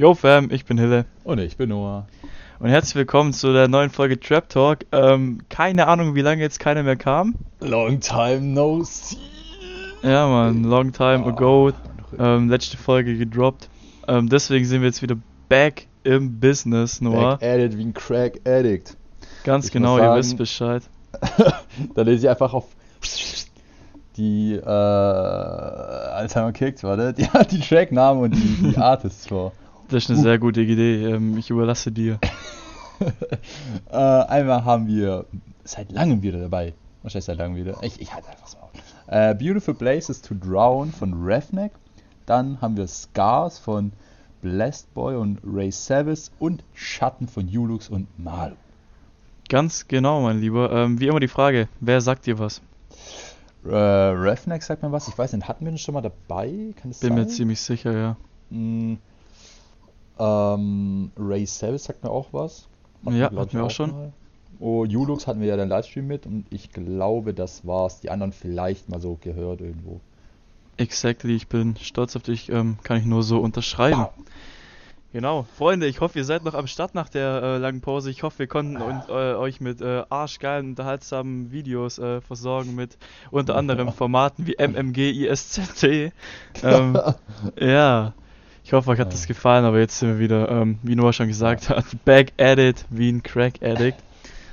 Yo Fam, ich bin Hille. Und ich bin Noah. Und herzlich willkommen zu der neuen Folge Trap Talk. Ähm, keine Ahnung, wie lange jetzt keiner mehr kam. Long time no see. Ja, man, long time Oh. ago. Ähm, letzte Folge gedroppt. Ähm, deswegen sind wir jetzt wieder back im Business, Noah. Back at it wie ein Crack Addict. Ganz Ich genau, muss ihr sagen- wisst Bescheid. da lese ich einfach auf die äh, Alzheimer kickt, warte, die, die Tracknamen und die, die Artists vor. Das ist eine sehr gute Idee. Ähm, ich überlasse dir. Äh, einmal haben wir seit langem wieder dabei. Wahrscheinlich seit langem wieder. Ich, ich halte einfach so auf. Äh, Beautiful Places to Drown von Ravneck. Dann haben wir Scars von Blessed Boy und Ray Savage und Schatten von Julux und Malu. Ganz genau, mein Lieber. Ähm, wie immer die Frage, wer sagt dir was? Äh, Ravneck sagt mir was. Ich weiß nicht, hatten wir den schon mal dabei? Kann es Bin sein? mir ziemlich sicher, ja. Mm, ähm, Ray Savage sagt mir auch was. Hatten Ja, hatten wir auch schon. mal. Oh, Julux hatten wir ja den Livestream mit und ich glaube, das war's. Die anderen vielleicht mal so gehört irgendwo. Exactly, ich bin stolz auf dich, ähm, kann ich nur so unterschreiben. Genau, Freunde, ich hoffe, ihr seid noch am Start nach der äh, langen Pause. Ich hoffe, wir konnten und, äh, euch mit äh, arschgeilen, unterhaltsamen Videos äh, versorgen, mit unter anderem Formaten wie MMG, ISZT. Ähm, ja, ich hoffe, euch hat das gefallen, aber jetzt sind wir wieder, ähm, wie Noah schon gesagt hat, back at it, wie ein Crack Addict.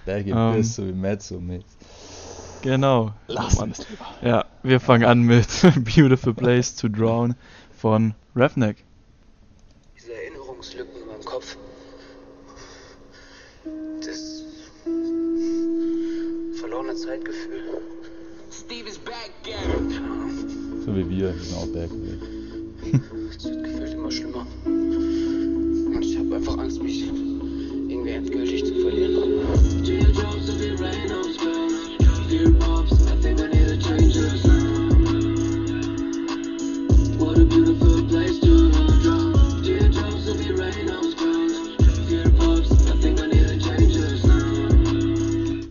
Der geht Ähm, so wie Mezzo mit. Genau. Lass es lieber. Ja, wir fangen an mit Beautiful Place to Drown von Ravneck. Diese Erinnerungslücken in meinem Kopf. Das verlorene Zeitgefühl. Steve is back. So wie wir, auch back. Immer schlimmer. Und ich habe einfach Angst, mich irgendwie endgültig zu verlieren.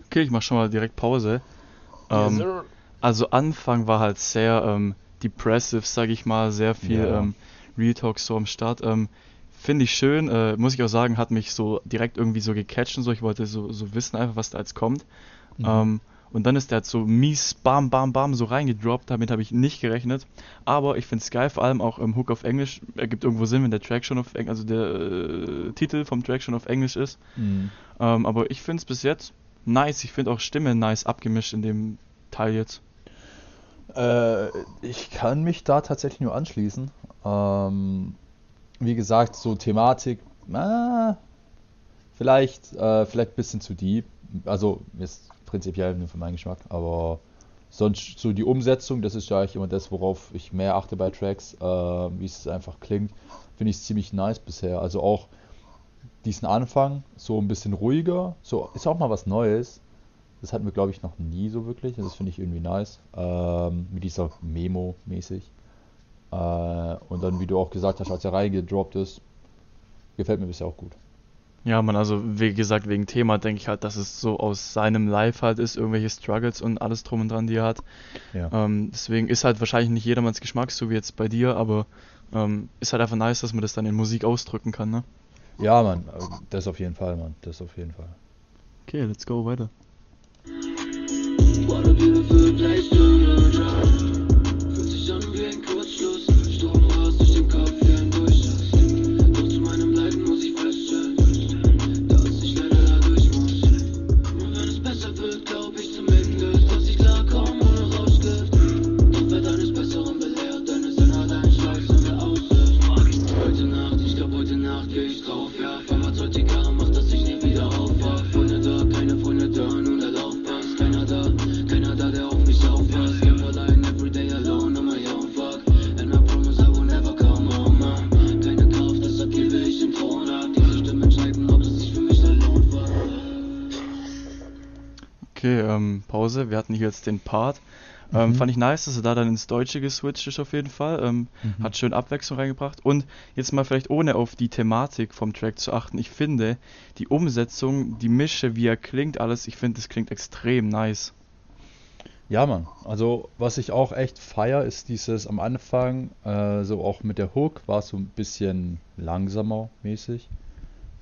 Okay, ich mach schon mal direkt Pause. Ähm, also Anfang war halt sehr ähm, depressive, sag ich mal, sehr viel Ja. ähm, Real Talk so am Start. Ähm, Finde ich schön, äh, muss ich auch sagen, hat mich so direkt irgendwie so gecatcht und so. Ich wollte so, so wissen einfach, was da jetzt kommt. Mhm. Ähm, und dann ist der halt so mies, bam, bam, bam, so reingedroppt. Damit habe ich nicht gerechnet. Aber ich finde es geil, vor allem auch im Hook auf Englisch. Ergibt irgendwo Sinn, wenn der Track schon auf Englisch, also der äh, Titel vom Track schon auf Englisch ist. Mhm. Ähm, aber ich finde es bis jetzt nice. Ich finde auch Stimme nice abgemischt in dem Teil jetzt. Äh, ich kann mich da tatsächlich nur anschließen. Ähm, wie gesagt, so Thematik, äh, vielleicht, äh, vielleicht ein bisschen zu deep. Also ist prinzipiell nur für meinen Geschmack, aber sonst so die Umsetzung, das ist ja eigentlich immer das, worauf ich mehr achte bei Tracks, äh, wie es einfach klingt, finde ich ziemlich nice bisher. Also auch diesen Anfang, so ein bisschen ruhiger, so ist auch mal was Neues. Das hatten wir, glaube ich, noch nie so wirklich. Das finde ich irgendwie nice. Ähm, mit dieser Memo mäßig. Äh, und dann, wie du auch gesagt hast, als er reingedroppt ist, gefällt mir bisher auch gut. Ja, man, also wie gesagt, wegen Thema denke ich halt, dass es so aus seinem Life halt ist, irgendwelche Struggles und alles drum und dran, die er hat. Ja. Ähm, deswegen ist halt wahrscheinlich nicht jedermanns Geschmack, so wie jetzt bei dir, aber ähm, ist halt einfach nice, dass man das dann in Musik ausdrücken kann, ne? Ja, Mann, äh, das auf jeden Fall, Mann. Das auf jeden Fall. Okay, let's go weiter. What a beautiful place Pause. Wir hatten hier jetzt den Part. Ähm, Mhm. Fand ich nice, dass er da dann ins Deutsche geswitcht ist auf jeden Fall. Ähm, Mhm. Hat schön Abwechslung reingebracht. Und jetzt mal vielleicht ohne auf die Thematik vom Track zu achten. Ich finde, die Umsetzung, die Mische, wie er klingt, alles, ich finde, das klingt extrem nice. Ja, Mann. Also, was ich auch echt feier, ist dieses am Anfang, äh, so auch mit der Hook, war es so ein bisschen langsamer mäßig.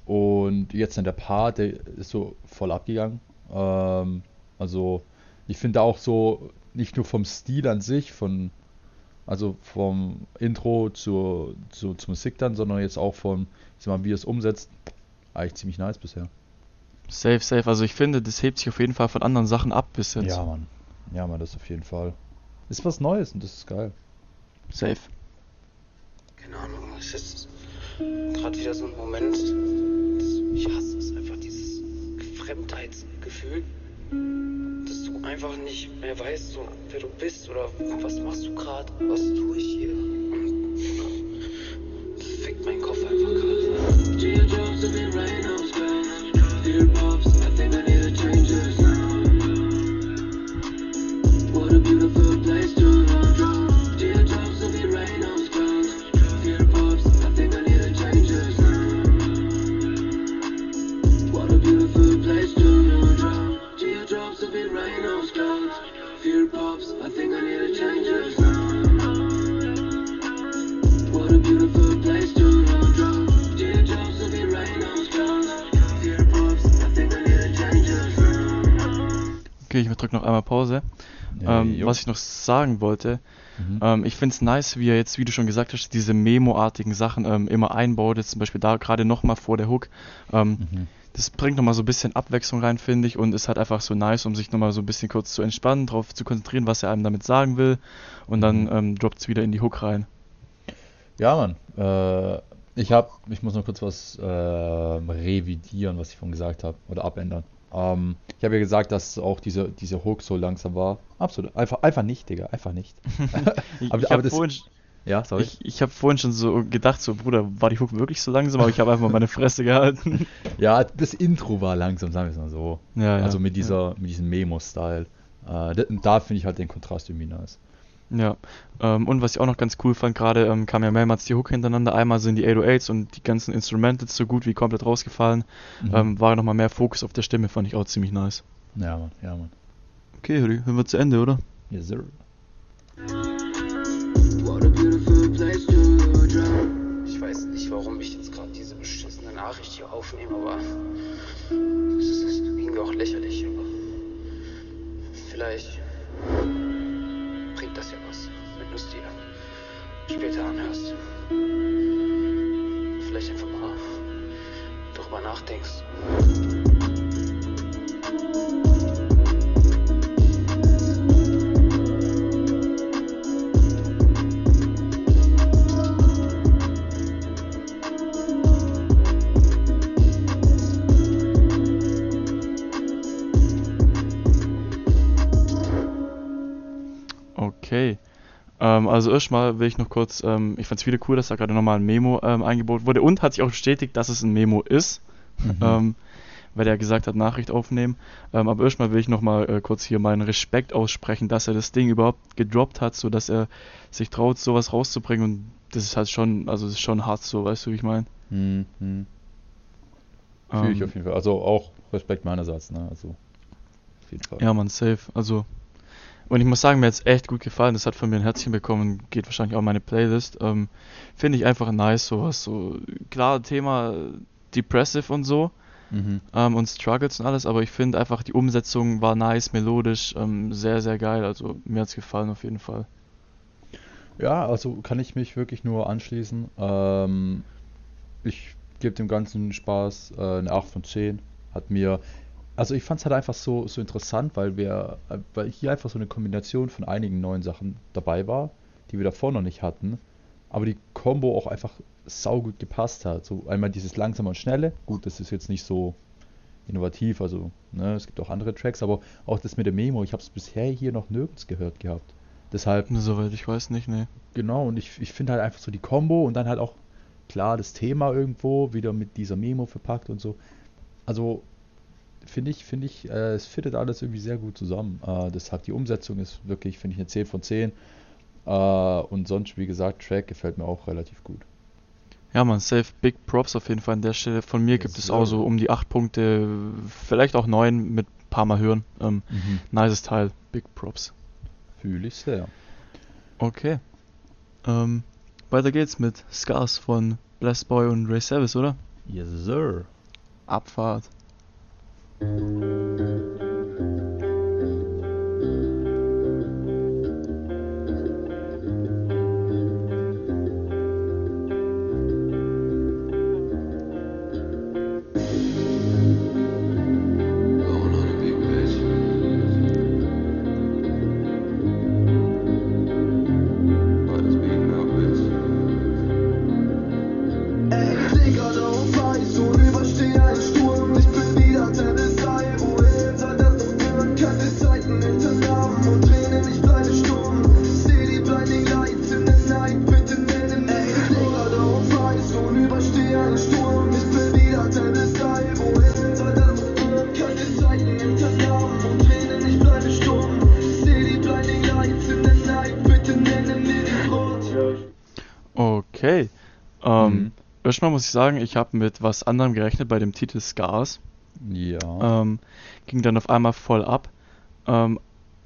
Und jetzt in der Part, der ist so voll abgegangen. Ähm, also, ich finde auch so, nicht nur vom Stil an sich, von, also vom Intro zur, zu, zur Musik dann, sondern jetzt auch von, ich sag mal, wie es umsetzt, eigentlich ziemlich nice bisher. Safe, safe. Also ich finde, das hebt sich auf jeden Fall von anderen Sachen ab bis jetzt. Ja, Mann. Ja, Mann, das auf jeden Fall. Ist was Neues und das ist geil. Safe. Keine Ahnung, es ist gerade wieder so ein Moment. Ich hasse es einfach, dieses Fremdheitsgefühl. Dass du einfach nicht mehr weißt, so, wer du bist oder was machst du gerade, was tue ich hier. Das fickt meinen Kopf einfach gerade. Drücke noch einmal Pause. Ja, ähm, was ich noch sagen wollte, Mhm. ähm, ich finde es nice, wie er jetzt, wie du schon gesagt hast, diese Memo-artigen Sachen ähm, immer einbaut. Jetzt zum Beispiel da gerade nochmal vor der Hook. Ähm, Mhm. Das bringt nochmal so ein bisschen Abwechslung rein, finde ich, und ist halt einfach so nice, um sich nochmal so ein bisschen kurz zu entspannen, darauf zu konzentrieren, was er einem damit sagen will. Und dann Mhm. ähm, droppt es wieder in die Hook rein. Ja, Mann. Äh, ich hab, ich muss noch kurz was äh, revidieren, was ich vorhin gesagt habe, oder abändern. Ähm, ich habe ja gesagt, dass auch diese, diese Hook so langsam war. Absolut. Einfach, einfach nicht, Digga. Einfach nicht. Ich, Aber- ich aber habe das- vorhin, Ja, sorry. ich, ich hab vorhin schon so gedacht, so Bruder, war die Hook wirklich so langsam, aber ich habe einfach mal meine Fresse gehalten. Ja, das Intro war langsam, sagen wir es mal so. Ja, ja. Also mit dieser, mit diesem Memo-Style. Äh, da da finde ich halt den Kontrast irgendwie nice. Ja, ähm, und was ich auch noch ganz cool fand, gerade ähm, kam ja mehrmals die Hook hintereinander. Einmal sind die 808s und die ganzen Instrumentals so gut wie komplett rausgefallen. Mhm. Ähm, war nochmal mehr Fokus auf der Stimme, fand ich auch ziemlich nice. Ja, Mann. Ja, Mann. Okay, Hürri, hören wir zu Ende, oder? Yes, sir. Ich weiß nicht, warum ich jetzt gerade diese beschissene Nachricht hier aufnehme, aber es ist irgendwie auch lächerlich. Aber vielleicht das ja was, wenn du es dir später anhörst. Vielleicht einfach mal darüber nachdenkst. Okay. Ähm, also erstmal will ich noch kurz, ähm, ich fand es wieder cool, dass da gerade nochmal ein Memo ähm, eingebaut wurde und hat sich auch bestätigt, dass es ein Memo ist, Mhm. ähm, weil er gesagt hat, Nachricht aufnehmen. Ähm, aber erstmal will ich nochmal äh, kurz hier meinen Respekt aussprechen, dass er das Ding überhaupt gedroppt hat, so dass er sich traut, sowas rauszubringen und das ist halt schon, also das ist schon hart so, weißt du, wie ich meine? Mhm. Fühle ich Ähm, auf jeden Fall. Also auch Respekt meinerseits, ne? Also auf jeden Fall. Ja, man, safe. Also, und ich muss sagen, mir hat es echt gut gefallen. Das hat von mir ein Herzchen bekommen, geht wahrscheinlich auch in meine Playlist. Ähm, Finde ich einfach nice, sowas. So, klar, Thema Depressive und so Mhm. ähm, und Struggles und alles, aber ich finde einfach, die Umsetzung war nice, melodisch, ähm, sehr, sehr geil. Also, mir hat es gefallen auf jeden Fall. Ja, also kann ich mich wirklich nur anschließen. Ähm, ich gebe dem Ganzen Spaß, äh, eine 8 von 10. Hat mir, also ich fand es halt einfach so, so interessant, weil wir, weil hier einfach so eine Kombination von einigen neuen Sachen dabei war, die wir davor noch nicht hatten. Aber die Combo auch einfach saugut gepasst hat. So einmal dieses langsame und schnelle. Gut, das ist jetzt nicht so innovativ, also ne, es gibt auch andere Tracks, aber auch das mit der Memo, ich habe es bisher hier noch nirgends gehört gehabt. Deshalb Soweit ich weiß nicht, ne. Genau, und ich, ich finde halt einfach so die Combo und dann halt auch klar das Thema irgendwo wieder mit dieser Memo verpackt und so. Also finde ich, finde ich, äh, es fittet alles irgendwie sehr gut zusammen. Äh, deshalb die Umsetzung ist wirklich, finde ich, eine 10 von 10. Äh, und sonst, wie gesagt, Track gefällt mir auch relativ gut. Ja, man, safe Big Props auf jeden Fall an der Stelle. Von mir gibt Yes, es auch so um die 8 Punkte, vielleicht auch 9 mit paar Mal hören. Ähm, Mhm. nices Teil, Big Props. Fühle ich sehr. Okay. Ähm, weiter geht's mit Scars von Blessed Boy und Ray Savage, oder? Yes, sir. Abfahrt. Thank you. Muss ich sagen, ich habe mit was anderem gerechnet bei dem Titel Scars. Ja. Ähm, ging dann auf einmal voll ab. Ähm,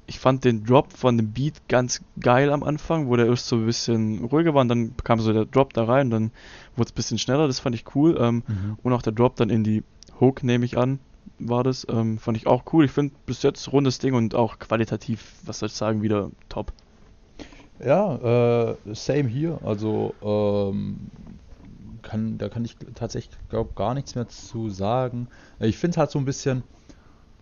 ich fand den Drop von dem Beat ganz geil am Anfang, wo der erst so ein bisschen ruhiger war und dann kam so der Drop da rein, dann wurde es ein bisschen schneller, das fand ich cool. Ähm, Mhm. Und auch der Drop dann in die Hook, nehme ich an, war das. Ähm, fand ich auch cool. Ich finde bis jetzt rundes Ding und auch qualitativ, was soll ich sagen, wieder top. Ja, äh, same hier. Also, ähm, kann, da kann ich tatsächlich, glaube gar nichts mehr zu sagen. Ich finde halt so ein bisschen,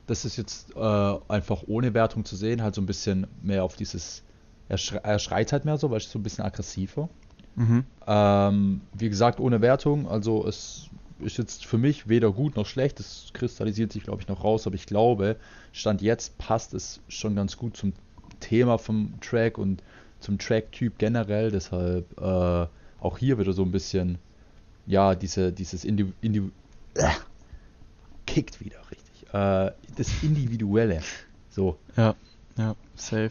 das ist jetzt äh, einfach ohne Wertung zu sehen, halt so ein bisschen mehr auf dieses, er, schrei er schreit halt mehr so, weil es so ein bisschen aggressiver. Mhm. Ähm, wie gesagt, ohne Wertung, also es ist jetzt für mich weder gut noch schlecht, es kristallisiert sich, glaube ich, noch raus, aber ich glaube, Stand jetzt passt es schon ganz gut zum Thema vom Track und zum Track-Typ generell, deshalb äh, auch hier wieder so ein bisschen, ja, diese, dieses Indiv Indiv äh, kickt wieder richtig, äh, das Individuelle, so. Ja, ja, safe.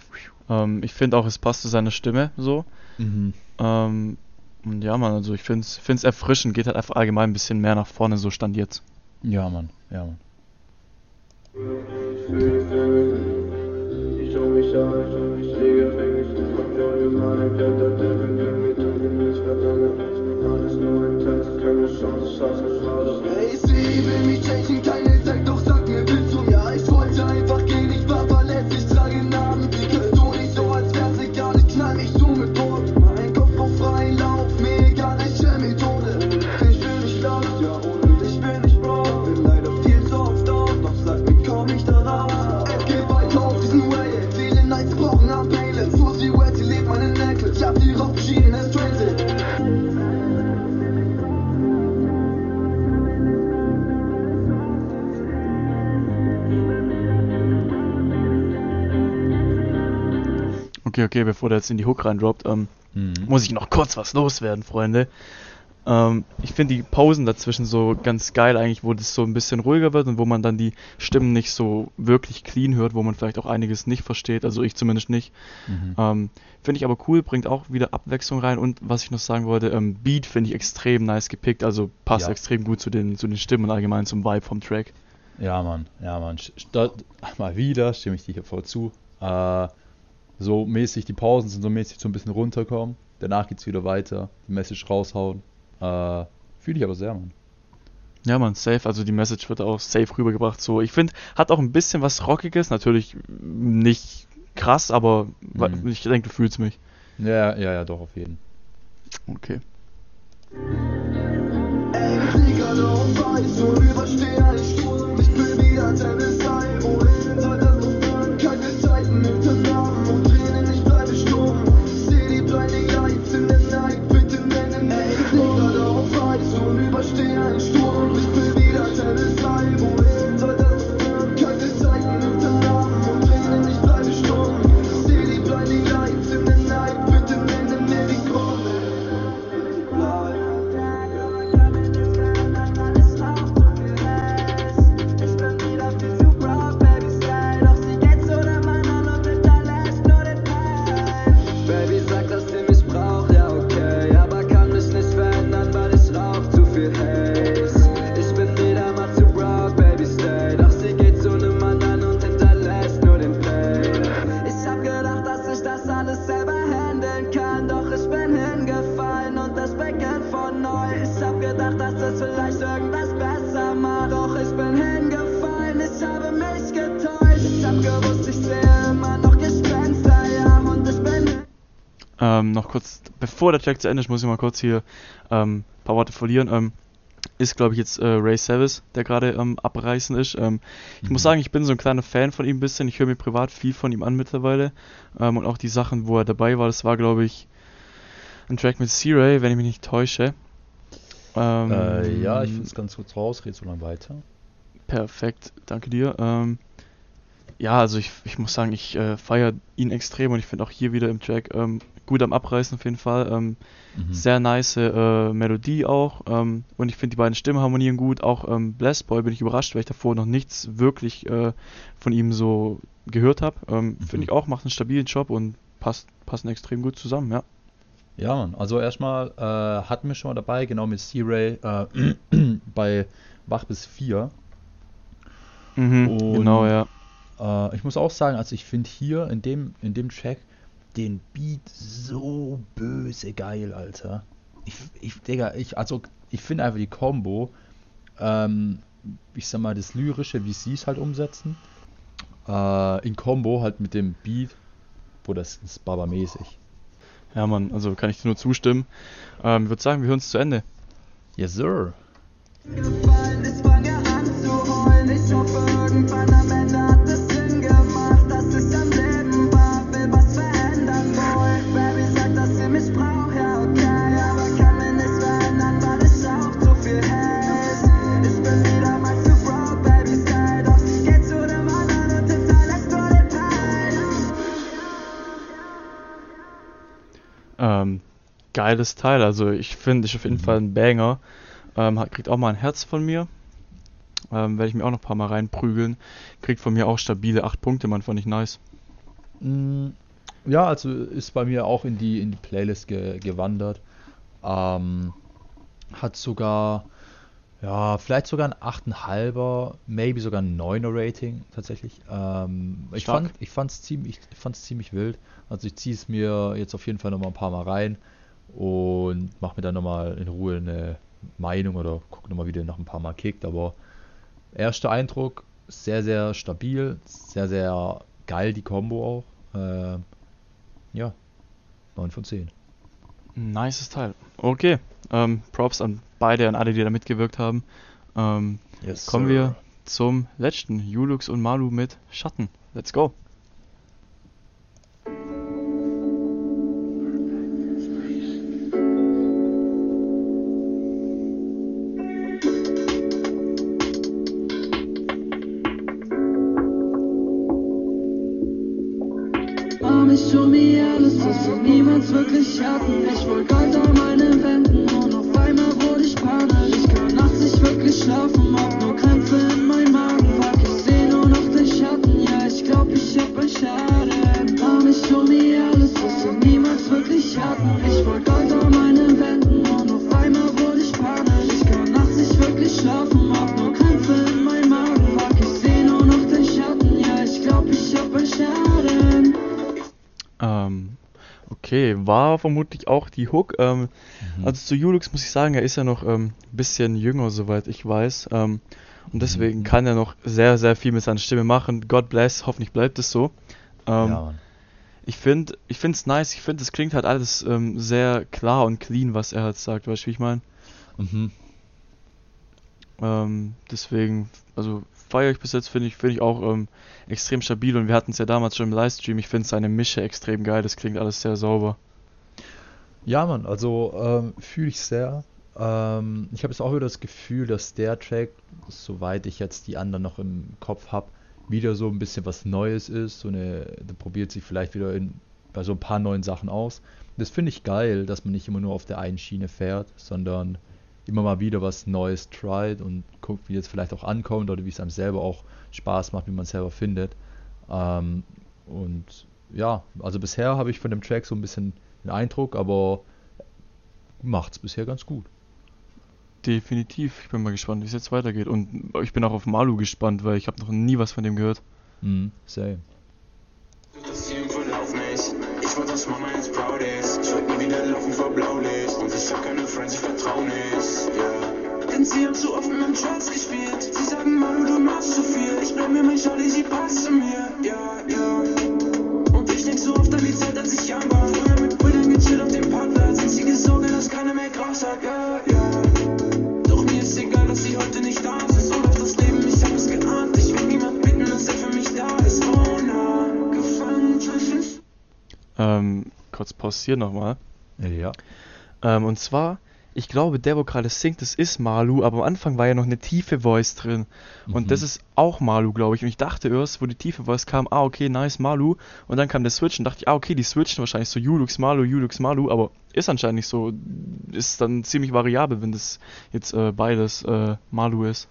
Ähm, ich finde auch, es passt zu seiner Stimme so. Mhm. Ähm, und ja, man, also ich finde es erfrischend, geht halt einfach allgemein ein bisschen mehr nach vorne, so stand jetzt. Ja, Mann, ja, Mann. Ich schau mich an, ich liege Gefängnis und neue Mann, blätter der Wind mit dem ich verlange. Alles nur ein Test, keine Chance, ich hasse Okay, okay, bevor der jetzt in die Hook reindroppt, ähm, Mhm. muss ich noch kurz was loswerden, Freunde. Ähm, ich finde die Pausen dazwischen so ganz geil eigentlich, wo das so ein bisschen ruhiger wird und wo man dann die Stimmen nicht so wirklich clean hört, wo man vielleicht auch einiges nicht versteht, also ich zumindest nicht. Mhm. Ähm, finde ich aber cool, bringt auch wieder Abwechslung rein und was ich noch sagen wollte, ähm, Beat finde ich extrem nice gepickt, also passt Ja. extrem gut zu den, zu den Stimmen und allgemein zum Vibe vom Track. Ja, Mann, ja, Mann. St- mal wieder stimme ich dir hier voll zu. Äh, so mäßig, die Pausen sind so mäßig so ein bisschen runterkommen. Danach geht's wieder weiter. Die Message raushauen. Äh, Fühle ich aber sehr, Mann. Ja, man, safe. Also die Message wird auch safe rübergebracht. So, ich finde, hat auch ein bisschen was Rockiges. Natürlich nicht krass, aber Mhm. ich denke, du fühlst mich. Ja, ja, ja, doch, auf jeden. Okay. Ey, bevor der Track zu Ende ist, muss ich mal kurz hier ähm, ein paar Worte verlieren. Ähm, ist, glaube ich, jetzt äh, Ray Savis, der gerade ähm, abreißen ist. Ähm, ich muss Mhm. sagen, ich bin so ein kleiner Fan von ihm ein bisschen. Ich höre mir privat viel von ihm an mittlerweile. Ähm, und auch die Sachen, wo er dabei war, das war, glaube ich, ein Track mit C-Ray, wenn ich mich nicht täusche. Ähm, Äh, ja, ich finde es ganz kurz raus, red so lange weiter. Perfekt, danke dir. Ja, also ich, ich muss sagen, ich äh, feiere ihn extrem und ich finde auch hier wieder im Track ähm, gut am Abreißen auf jeden Fall. Ähm, Mhm. Sehr nice äh, Melodie auch ähm, und ich finde die beiden Stimmen harmonieren gut. Auch ähm, Blessed Boy bin ich überrascht, weil ich davor noch nichts wirklich äh, von ihm so gehört habe. Ähm, Mhm. Finde ich auch, macht einen stabilen Job und passt, passen extrem gut zusammen, ja. Ja, Mann. Also erstmal äh, hatten wir schon mal dabei, genau mit C-Ray äh, bei Wach bis 4. Mhm, genau, ja. Äh, ich muss auch sagen, also ich finde hier in dem, in dem Track den Beat so böse geil, Alter. Ich, ich, Digga, ich, also ich finde einfach die Combo, ähm, ich sag mal, das Lyrische, wie sie es halt umsetzen, äh, in Combo halt mit dem Beat, wo das ist Baba-mäßig. Ja, Mann, also kann ich dir nur zustimmen. Ähm, ich würde sagen, wir hören es zu Ende. Yes, sir. Geiles Teil, also ich finde, ist auf jeden Mhm. Fall ein Banger. Ähm, hat, kriegt auch mal ein Herz von mir. Ähm, Werde ich mir auch noch ein paar Mal reinprügeln. Kriegt von mir auch stabile 8 Punkte, man, fand ich nice. Mm, Ja, also ist bei mir auch in die, in die Playlist ge gewandert. Ähm, hat sogar, ja, vielleicht sogar ein 8,5er, maybe sogar ein 9er Rating tatsächlich. Ähm, ich fand ich fand's ziemlich, ich fand's ziemlich wild. Also ich ziehe es mir jetzt auf jeden Fall nochmal ein paar Mal rein und mache mir dann nochmal in Ruhe eine Meinung oder gucke nochmal, wie der noch ein paar Mal kickt. Aber erster Eindruck, sehr, sehr stabil, sehr, sehr geil die Combo auch. Ähm, ja, 9 von 10. Nices Teil. Okay, ähm, Props an beide, an alle, die da mitgewirkt haben. Ähm, Yes, kommen sir. wir zum letzten, Julux und Malu mit Schatten. Let's go. Ähm, okay, war vermutlich auch die Hook. Ähm, Mhm. Also zu Julux muss ich sagen, er ist ja noch ein ähm, bisschen jünger, soweit ich weiß. Ähm, und deswegen Mhm. kann er noch sehr, sehr viel mit seiner Stimme machen. God bless, hoffentlich bleibt es so. Ähm, ja. Ich finde, ich finde es nice. Ich finde, es klingt halt alles ähm, sehr klar und clean, was er halt sagt. Weißt du, wie ich meine? Mhm. Ähm, deswegen, also feiere ich bis jetzt, finde ich, finde ich auch ähm, extrem stabil. Und wir hatten es ja damals schon im Livestream. Ich finde seine Mische extrem geil. Das klingt alles sehr sauber. Ja, Mann, also ähm, fühle ich sehr. Ähm, ich habe jetzt auch wieder das Gefühl, dass der Track, soweit ich jetzt die anderen noch im Kopf habe, wieder so ein bisschen was Neues ist. So eine, probiert sich vielleicht wieder in, bei so ein paar neuen Sachen aus. Das finde ich geil, dass man nicht immer nur auf der einen Schiene fährt, sondern immer mal wieder was Neues tried und guckt, wie es vielleicht auch ankommt oder wie es einem selber auch Spaß macht, wie man es selber findet. Ähm, und ja, also bisher habe ich von dem Track so ein bisschen den Eindruck, aber macht's bisher ganz gut. Definitiv. Ich bin mal gespannt, wie es jetzt weitergeht. Und ich bin auch auf Malu gespannt, weil ich habe noch nie was von dem gehört. Mhm, same. Sie haben zu oft mit meinem Tracks gespielt. Sie sagen, Manu, du machst zu viel. Ich bleib mir mein Shawty, sie passt zu mir. Ja, ja. Und ich denk so oft an die Zeit, als ich young war. Früher mit Brüdern gechillt auf dem Parkplatz. Einzige Sorge, dass keiner mehr Gras hat. Ja, ja. Doch mir ist egal, dass sie heute nicht da ist. So läuft das Leben, ich hab es geahnt. Ich will niemand bitten, dass er für mich da ist. Oh na, gefangen zwischen Ähm, kurz pausieren nochmal. Ja. Ähm, und zwar, ich glaube, der, wo gerade singt, das ist Malu, aber am Anfang war ja noch eine tiefe Voice drin. Und Mhm. das ist auch Malu, glaube ich. Und ich dachte erst, wo die tiefe Voice kam, ah, okay, nice, Malu. Und dann kam der Switch und dachte ich, ah, okay, die switchen wahrscheinlich so Julux, Malu, Julux, Malu. Aber ist anscheinend nicht so. Ist dann ziemlich variabel, wenn das jetzt äh, beides äh, Malu ist.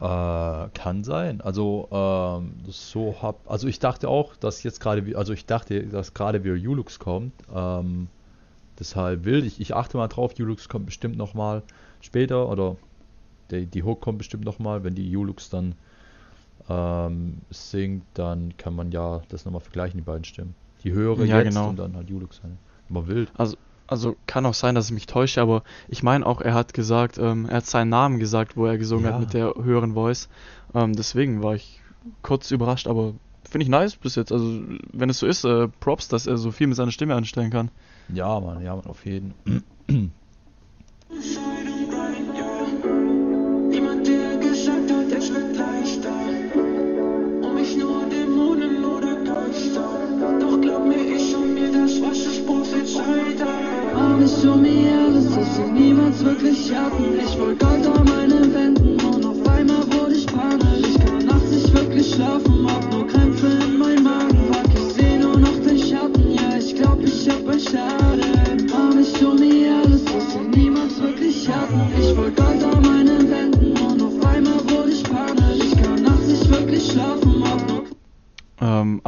Äh, kann sein. Also, ähm, so hab. Also ich dachte auch, dass jetzt gerade, wie- also ich dachte, dass gerade wieder Ulux kommt. Ähm, deshalb will ich, ich achte mal drauf, Ulux kommt bestimmt nochmal später oder die, die Hook kommt bestimmt nochmal, wenn die Ulux dann ähm, singt, dann kann man ja das nochmal vergleichen, die beiden Stimmen. Die höhere Ja, jetzt genau. und dann halt Ulux. Immer wild. Also kann auch sein, dass ich mich täusche, aber ich meine auch, er hat gesagt, ähm, er hat seinen Namen gesagt, wo er gesungen Ja. hat mit der höheren Voice. Ähm, deswegen war ich kurz überrascht, aber finde ich nice bis jetzt. Also wenn es so ist, äh, Props, dass er so viel mit seiner Stimme anstellen kann. Ja, Mann, ja, Mann, auf jeden. Entscheidung rein,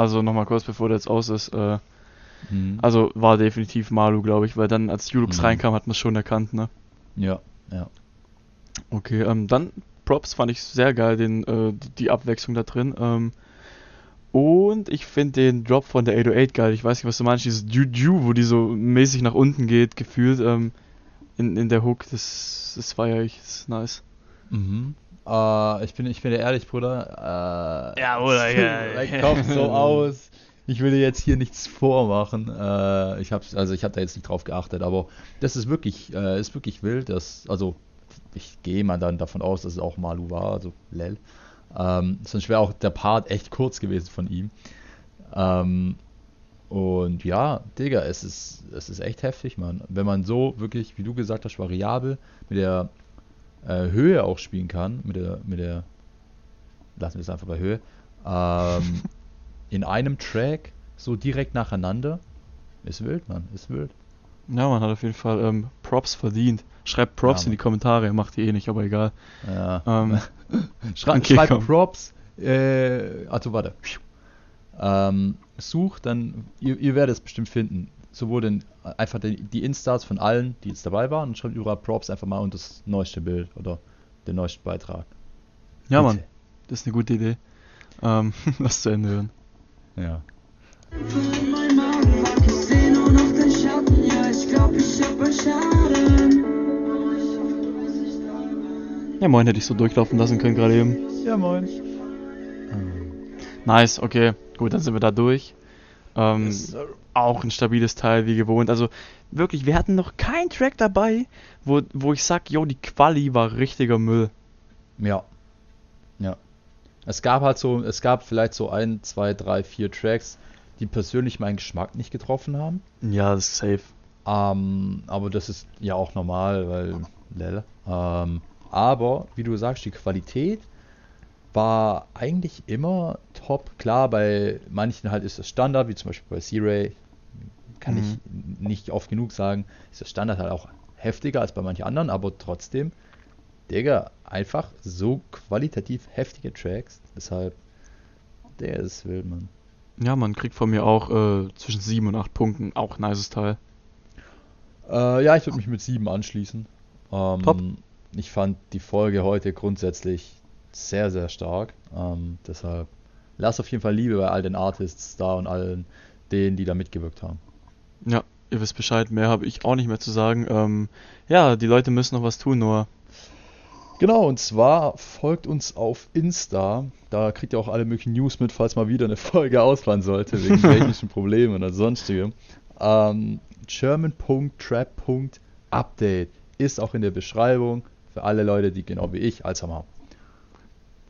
also nochmal kurz, bevor der jetzt aus ist. Äh, Mhm. also war definitiv Malu, glaube ich, weil dann als Julux Mhm. reinkam, hat man es schon erkannt, ne? Ja, ja. Okay, ähm, dann Props fand ich sehr geil, den, äh, die, Abwechslung da drin. Ähm, und ich finde den Drop von der 808 geil. Ich weiß nicht, was du meinst, dieses Juju, wo die so mäßig nach unten geht, gefühlt ähm, in, in der Hook. Das, das ich, das ist nice. Mhm. Äh, ich bin, ich bin dir ehrlich, Bruder. Äh, Ja, Bruder, ja, Mein. Kopf so aus. Ich will dir jetzt hier nichts vormachen. Äh, ich hab's, also ich habe da jetzt nicht drauf geachtet, aber das ist wirklich, äh, ist wirklich wild. Das, also ich gehe mal dann davon aus, dass es auch Malu war, also Lel. Ähm, sonst wäre auch der Part echt kurz gewesen von ihm. Ähm, und ja, Digga, es ist, es ist echt heftig, Mann. Wenn man so wirklich, wie du gesagt hast, variabel mit der äh, Höhe auch spielen kann, mit der, mit der, lassen wir es einfach bei Höhe, ähm, in einem Track so direkt nacheinander, ist wild, Mann, ist wild. Ja, man hat auf jeden Fall ähm, Props verdient. Schreibt Props Ja, in die Kommentare, macht die eh nicht, aber egal. Ja. Ähm, Schrei okay, schreib komm. Props, äh, also warte, ähm, sucht dann, ihr, ihr werdet es bestimmt finden, sowohl den, einfach die, die Instas von allen, die jetzt dabei waren, und schreibt überall Props einfach mal unter das neueste Bild oder den neuesten Beitrag. ja. Mann, das ist eine gute Idee. Ähm, lass zu Ende hören. Ja. den. Ja, moin, hätte ich so durchlaufen lassen können gerade eben. Ja, moin. Nice, okay. Gut, dann sind wir da durch. Ähm, Yes, auch ein stabiles Teil, wie gewohnt. Also wirklich, wir hatten noch keinen Track dabei, wo, wo ich sag, yo, die Quali war richtiger Müll. Ja. Ja. Es gab halt so, es gab vielleicht so ein, zwei, drei, vier Tracks, die persönlich meinen Geschmack nicht getroffen haben. Ja, das ist safe. Ähm, aber das ist ja auch normal, weil lel. Ähm, aber wie du sagst, die Qualität war eigentlich immer top. Klar, bei manchen halt ist das Standard, wie zum Beispiel bei C-Ray, kann Mhm. ich nicht oft genug sagen, ist das Standard halt auch heftiger als bei manchen anderen, aber trotzdem, Digga, einfach so qualitativ heftige Tracks. Deshalb, der ist wild, Mann. Ja, man kriegt von mir auch äh, zwischen 7 und 8 Punkten. Auch nices Teil. Äh, ja, ich würde mich mit sieben anschließen. Ähm, Top. Ich fand die Folge heute grundsätzlich sehr, sehr stark. Ähm, deshalb lass auf jeden Fall Liebe bei all den Artists da und allen denen, die da mitgewirkt haben. Ja, ihr wisst Bescheid. Mehr habe ich auch nicht mehr zu sagen. Ähm, ja, die Leute müssen noch was tun, nur Genau, und zwar folgt uns auf Insta. Da kriegt ihr auch alle möglichen News mit, falls mal wieder eine Folge ausfallen sollte, wegen technischen Problemen oder sonstigem. Ähm, German.trap.update ist auch in der Beschreibung für alle Leute, die genau wie ich Alzheimer haben.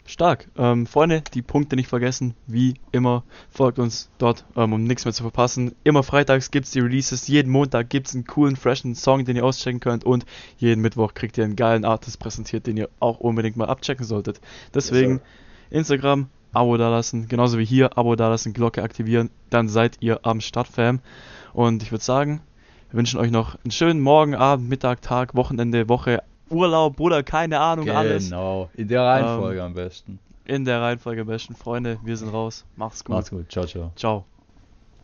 Stark. Ähm, Freunde, die Punkte nicht vergessen. Wie immer, folgt uns dort, ähm, um nichts mehr zu verpassen. Immer freitags gibt es die Releases. Jeden Montag gibt es einen coolen, freshen Song, den ihr auschecken könnt. Und jeden Mittwoch kriegt ihr einen geilen Artist präsentiert, den ihr auch unbedingt mal abchecken solltet. Deswegen Instagram, Abo dalassen. Genauso wie hier, Abo dalassen, Glocke aktivieren. Dann seid ihr am Start, Fam. Und ich würde sagen, wir wünschen euch noch einen schönen Morgen, Abend, Mittag, Tag, Wochenende, Woche, Urlaub, Bruder, keine Ahnung, alles. Genau, in der Reihenfolge am besten. In der Reihenfolge am besten. Freunde, wir sind raus. Macht's gut. Macht's gut, ciao, ciao. Ciao.